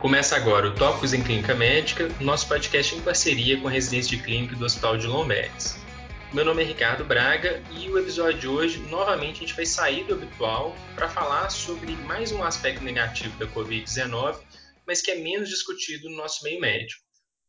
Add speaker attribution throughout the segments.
Speaker 1: Começa agora o Tópicos em Clínica Médica, nosso podcast em parceria com a residência de clínica do Hospital de Lombardes. Meu nome é Ricardo Braga e o episódio de hoje, novamente, a gente vai sair do habitual para falar sobre mais um aspecto negativo da Covid-19, mas que é menos discutido no nosso meio médico: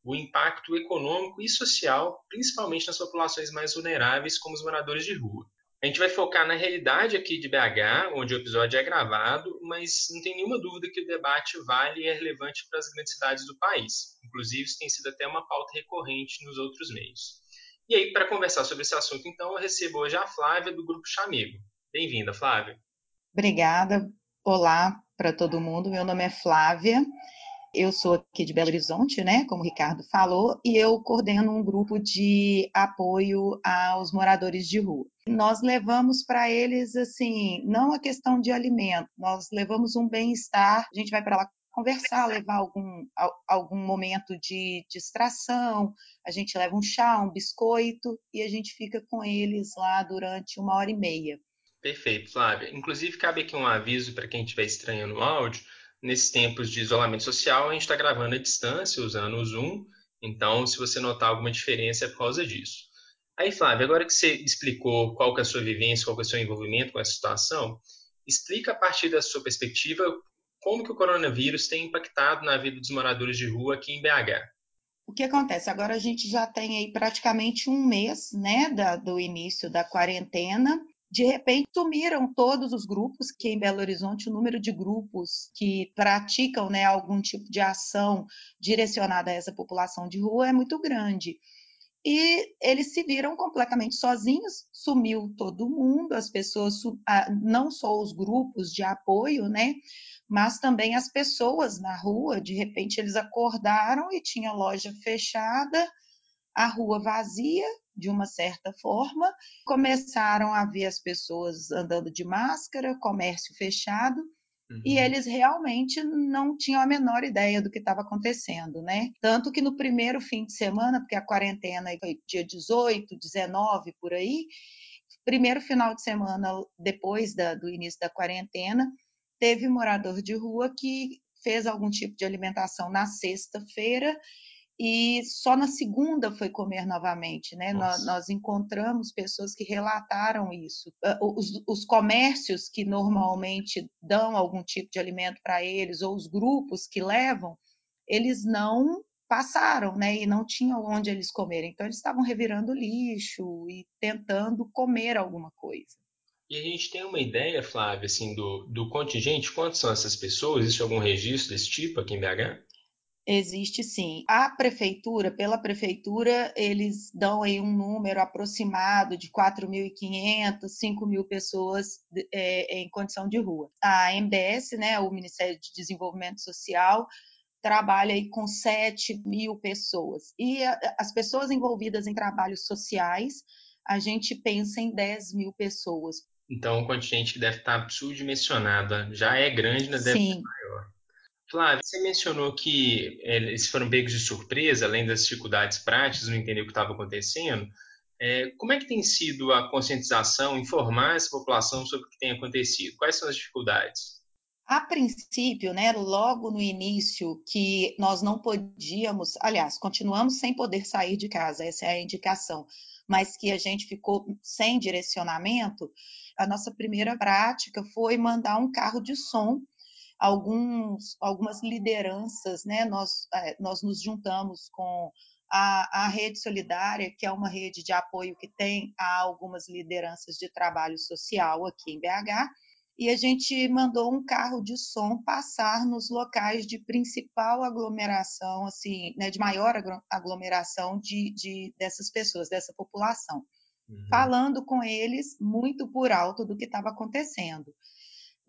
Speaker 1: o impacto econômico e social, principalmente nas populações mais vulneráveis, como os moradores de rua. A gente vai focar na realidade aqui de BH, onde o episódio é gravado, mas não tem nenhuma dúvida que o debate vale e é relevante para as grandes cidades do país. Inclusive, isso tem sido até uma pauta recorrente nos outros meios. E aí, para conversar sobre esse assunto, então, eu recebo hoje a Flávia, do Grupo Chamego. Bem-vinda, Flávia.
Speaker 2: Obrigada. Olá para todo mundo. Meu nome é Flávia. Eu sou aqui de Belo Horizonte, né, como o Ricardo falou, e eu coordeno um grupo de apoio aos moradores de rua. Nós levamos para eles, assim, não a questão de alimento, nós levamos um bem-estar, a gente vai para lá conversar, levar algum, algum momento de distração, a gente leva um chá, um biscoito, e a gente fica com eles lá durante uma hora e meia.
Speaker 1: Perfeito, Flávia. Inclusive, cabe aqui um aviso para quem estiver estranhando o áudio, nesses tempos de isolamento social, a gente está gravando à distância, usando o Zoom. Então, se você notar alguma diferença, é por causa disso. Aí, Flávia, agora que você explicou qual que é a sua vivência, qual que é o seu envolvimento com essa situação, explica a partir da sua perspectiva como que o coronavírus tem impactado na vida dos moradores de rua aqui em BH.
Speaker 2: O que acontece? Agora a gente já tem aí praticamente um mês, né, da, do início da quarentena, de repente sumiram todos os grupos, que em Belo Horizonte o número de grupos que praticam né, algum tipo de ação direcionada a essa população de rua é muito grande. E eles se viram completamente sozinhos, sumiu todo mundo, as pessoas, não só os grupos de apoio, né, mas também as pessoas na rua, de repente eles acordaram e tinha loja fechada, a rua vazia, de uma certa forma, começaram a ver as pessoas andando de máscara, comércio fechado, uhum. e eles realmente não tinham a menor ideia do que estava acontecendo, né? Tanto que no primeiro fim de semana, porque a quarentena foi dia 18, 19, por aí, primeiro final de semana depois da, do início da quarentena, teve morador de rua que fez algum tipo de alimentação na sexta-feira e só na segunda foi comer novamente, né? Nós, nós, encontramos pessoas que relataram isso. Ah, os, os, comércios que normalmente dão algum tipo de alimento para eles, ou os grupos que levam, eles não passaram, né? E não tinham onde eles comerem. Então, eles estavam revirando lixo e tentando comer alguma coisa.
Speaker 1: E a gente tem uma ideia, Flávia, assim, do, do contingente? Quantas são essas pessoas? Existe algum registro desse tipo aqui em BH?
Speaker 2: Existe sim. A prefeitura, pela prefeitura, eles dão aí um número aproximado de 4.500, 5.000 pessoas é, em condição de rua. A MDS, né, o Ministério de Desenvolvimento Social, trabalha aí com 7 mil pessoas. E as pessoas envolvidas em trabalhos sociais, a gente pensa em 10 mil pessoas.
Speaker 1: Então, um contingente que deve estar subdimensionado, já é grande, mas deve Sim. ser maior. Flávia, você mencionou que é, eles foram pegos de surpresa, além das dificuldades práticas, não entender o que estava acontecendo. É, como é que tem sido a conscientização, informar essa população sobre o que tem acontecido? Quais são as dificuldades?
Speaker 2: A princípio, né, logo no início, que nós não podíamos, aliás, continuamos sem poder sair de casa, essa é a indicação, mas que a gente ficou sem direcionamento, a nossa primeira prática foi mandar um carro de som alguns, algumas lideranças, né? Nós, é, nós nos juntamos com a, a, Rede Solidária, que é uma rede de apoio que tem algumas lideranças de trabalho social aqui em BH, e a gente mandou um carro de som passar nos locais de principal aglomeração, assim, né, de maior aglomeração de, de dessas pessoas, dessa população, uhum. falando com eles muito por alto do que estava acontecendo.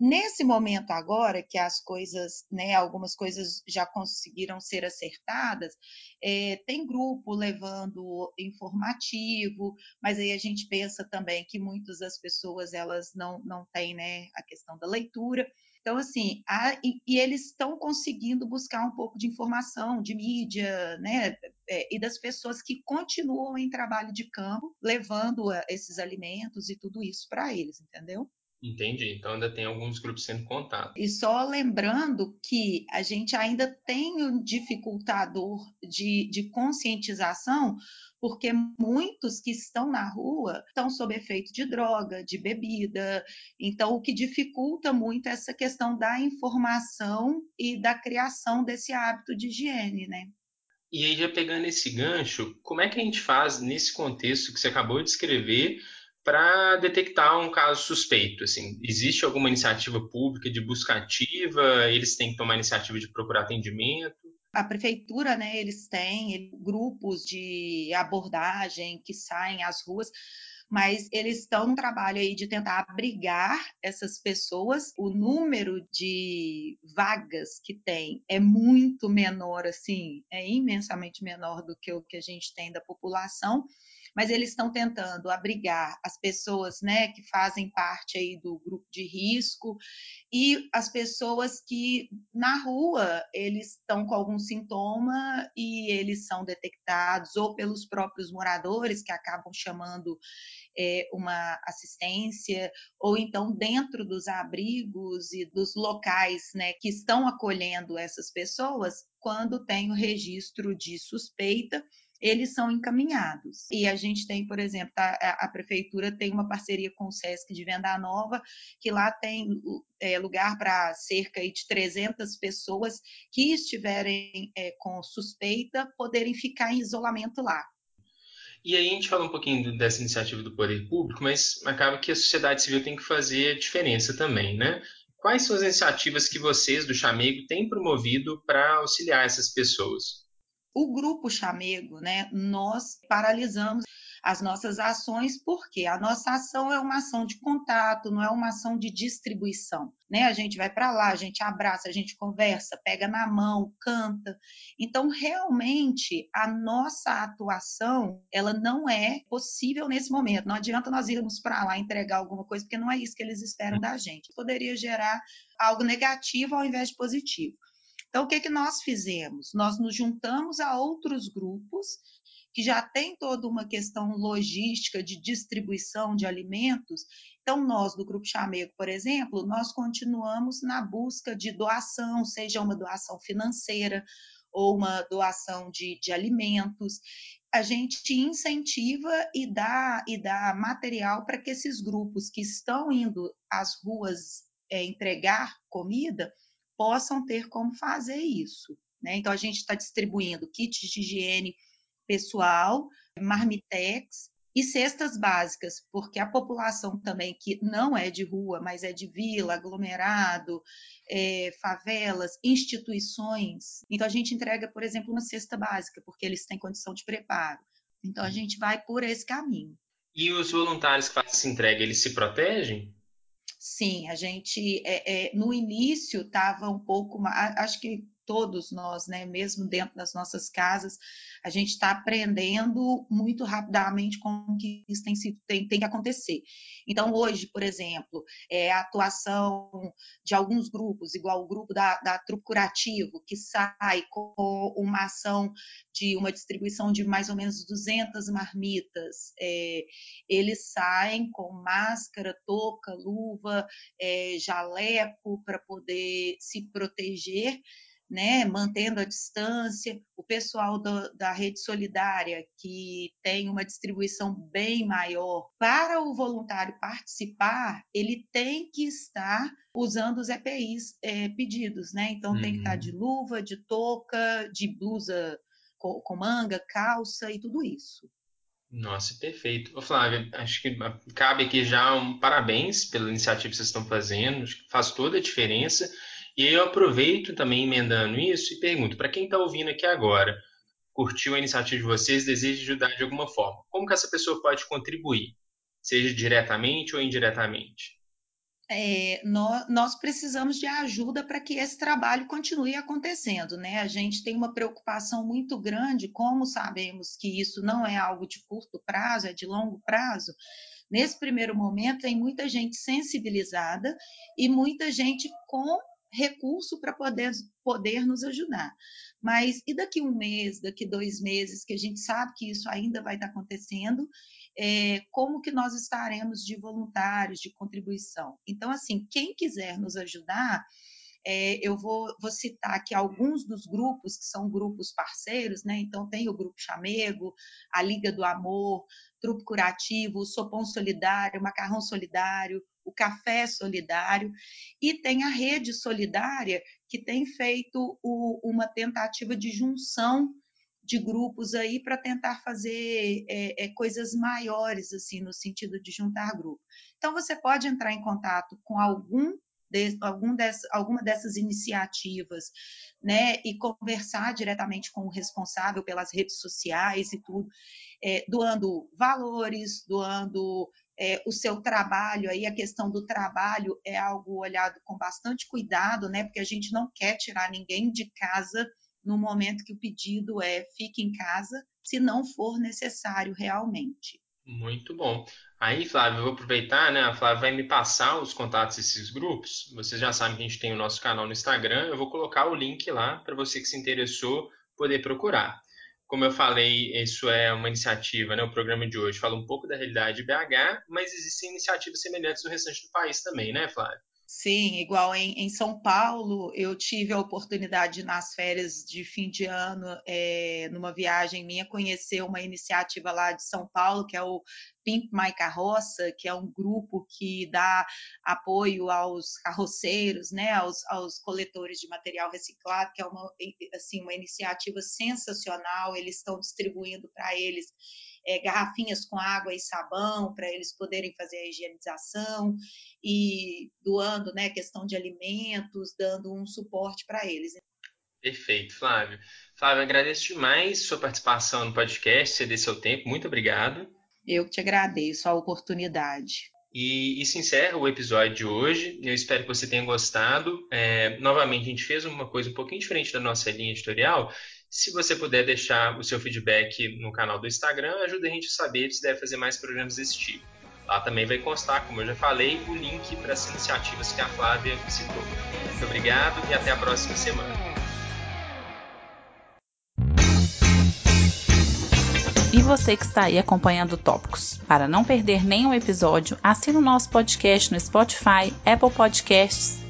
Speaker 2: Nesse momento agora, que as coisas, né, algumas coisas já conseguiram ser acertadas, é, tem grupo levando informativo, mas aí a gente pensa também que muitas das pessoas elas não, não têm né, a questão da leitura. Então, assim, e, e, eles estão conseguindo buscar um pouco de informação, de mídia, né, é, e das pessoas que continuam em trabalho de campo, levando esses alimentos e tudo isso para eles, entendeu?
Speaker 1: Entendi. Então ainda tem alguns grupos sendo contados.
Speaker 2: E só lembrando que a gente ainda tem um dificultador de, de conscientização, porque muitos que estão na rua estão sob efeito de droga, de bebida. Então, o que dificulta muito é essa questão da informação e da criação desse hábito de higiene, né?
Speaker 1: E aí, já pegando esse gancho, como é que a gente faz nesse contexto que você acabou de escrever para detectar um caso suspeito? Assim, existe alguma iniciativa pública de busca ativa? Eles têm que tomar iniciativa de procurar atendimento?
Speaker 2: A prefeitura, né, eles têm grupos de abordagem que saem às ruas, mas eles estão no trabalho aí de tentar abrigar essas pessoas. O número de vagas que tem é muito menor, assim, é imensamente menor do que o que a gente tem da população mas eles estão tentando abrigar as pessoas né, que fazem parte aí do grupo de risco e as pessoas que na rua eles estão com algum sintoma e eles são detectados ou pelos próprios moradores que acabam chamando é, uma assistência, ou então dentro dos abrigos e dos locais né, que estão acolhendo essas pessoas, quando tem o registro de suspeita, eles são encaminhados. E a gente tem, por exemplo, a, tá, a prefeitura tem uma parceria com o SESC de Venda Nova, que lá tem é, lugar para cerca de 300 pessoas que estiverem é, com suspeita poderem ficar em isolamento lá.
Speaker 1: E aí a gente fala um pouquinho dessa iniciativa do poder público, mas acaba que a sociedade civil tem que fazer a diferença também, né? Quais são as iniciativas que vocês do Chamego têm promovido para auxiliar essas pessoas?
Speaker 2: O grupo Chamego, né, nós paralisamos as nossas ações, porque a nossa ação é uma ação de contato, não é uma ação de distribuição, né? A gente vai para lá, a gente abraça, a gente conversa, pega na mão, canta. Então, realmente, a nossa atuação, ela não é possível nesse momento. Não adianta nós irmos para lá entregar alguma coisa, porque não é isso que eles esperam da gente. Poderia gerar algo negativo ao invés de positivo. Então, o que, que nós fizemos? Nós nos juntamos a outros grupos que já têm toda uma questão logística de distribuição de alimentos. Então, nós do Grupo Chamego, por exemplo, nós continuamos na busca de doação, seja uma doação financeira ou uma doação de, de alimentos. A gente incentiva e dá, e dá material para que esses grupos que estão indo às ruas é, entregar comida possam ter como fazer isso. Né? Então, a gente está distribuindo kits de higiene pessoal, marmitex e cestas básicas, porque a população também que não é de rua, mas é de vila, aglomerado, é, favelas, instituições. Então, a gente entrega, por exemplo, uma cesta básica, porque eles têm condição de preparo. Então, a gente vai por esse caminho.
Speaker 1: E os voluntários que fazem essa entrega, eles se protegem?
Speaker 2: Sim, a gente é, é, no início estava um pouco, acho que todos nós, né, mesmo dentro das nossas casas, a gente está aprendendo muito rapidamente como que isso tem, tem, tem que acontecer. Então, hoje, por exemplo, é a atuação de alguns grupos, igual o grupo da, da Trupe Curativo, que sai com uma ação de uma distribuição de mais ou menos 200 marmitas. É, eles saem com máscara, touca, luva, é, jaleco para poder se proteger né, mantendo a distância, o pessoal do, da rede solidária, que tem uma distribuição bem maior, para o voluntário participar, ele tem que estar usando os EPIs é, pedidos, né? Então uhum. tem que estar de uhum. luva, de touca, de blusa com, com manga, calça e tudo isso.
Speaker 1: Nossa, perfeito. Ô, Flávia, acho que cabe aqui já um parabéns pela iniciativa que vocês estão fazendo, acho que faz toda a diferença. E eu aproveito também emendando isso e pergunto, para quem está ouvindo aqui agora, curtiu a iniciativa de vocês, deseja ajudar de alguma forma, como que essa pessoa pode contribuir, seja diretamente ou indiretamente?
Speaker 2: É, nós, nós, precisamos de ajuda para que esse trabalho continue acontecendo, né? A gente tem uma preocupação muito grande, como sabemos que isso não é algo de curto prazo, é de longo prazo. Nesse primeiro momento, tem muita gente sensibilizada e muita gente com recurso para poder, poder nos ajudar. Mas e daqui um mês, daqui dois meses, que a gente sabe que isso ainda vai estar acontecendo, é, como que nós estaremos de voluntários, de contribuição. Então, assim, quem quiser nos ajudar, é, eu vou, vou, citar aqui alguns dos grupos que são grupos parceiros, né? Então, tem o Grupo Chamego, a Liga do Amor, Trupe Curativo, Sopão Solidário, Macarrão Solidário, o Café Solidário, e tem a Rede Solidária, que tem feito o, uma tentativa de junção de grupos aí para tentar fazer é, é, coisas maiores, assim, no sentido de juntar grupo. Então, você pode entrar em contato com algum de, algum alguma dessas iniciativas, né, e conversar diretamente com o responsável pelas redes sociais e tudo, é, doando valores, doando é, o seu trabalho, aí a questão do trabalho é algo olhado com bastante cuidado, né, porque a gente não quer tirar ninguém de casa no momento que o pedido é fique em casa, se não for necessário realmente.
Speaker 1: Muito bom. Aí, Flávio, eu vou aproveitar, né? A Flávia vai me passar os contatos desses grupos. Vocês já sabem que a gente tem o nosso canal no Instagram. Eu vou colocar o link lá para você que se interessou poder procurar. Como eu falei, isso é uma iniciativa, né? O programa de hoje fala um pouco da realidade de BH, mas existem iniciativas semelhantes no restante do país também, né, Flávio?
Speaker 2: Sim, igual em, em, São Paulo, eu tive a oportunidade nas férias de fim de ano, é, numa viagem minha, conhecer uma iniciativa lá de São Paulo, que é o Pimp My Carroça, que é um grupo que dá apoio aos carroceiros, né, aos, aos coletores de material reciclado, que é uma, assim, uma iniciativa sensacional. Eles estão distribuindo para eles é, garrafinhas com água e sabão para eles poderem fazer a higienização e doando, né, questão de alimentos, dando um suporte para eles.
Speaker 1: Perfeito, Flávio. Flávio, agradeço demais sua participação no podcast, ceder seu tempo. Muito obrigado.
Speaker 2: Eu que te agradeço a oportunidade.
Speaker 1: E isso encerra o episódio de hoje. Eu espero que você tenha gostado. É, novamente, a gente fez uma coisa um pouquinho diferente da nossa linha editorial. Se você puder deixar o seu feedback no canal do Instagram, ajuda a gente a saber se deve fazer mais programas desse tipo. Lá também vai constar, como eu já falei, o link para as iniciativas que a Flávia citou. Muito obrigado e até a próxima semana.
Speaker 3: E você que está aí acompanhando Tópicos. Para não perder nenhum episódio, assine o nosso podcast no Spotify, Apple Podcasts,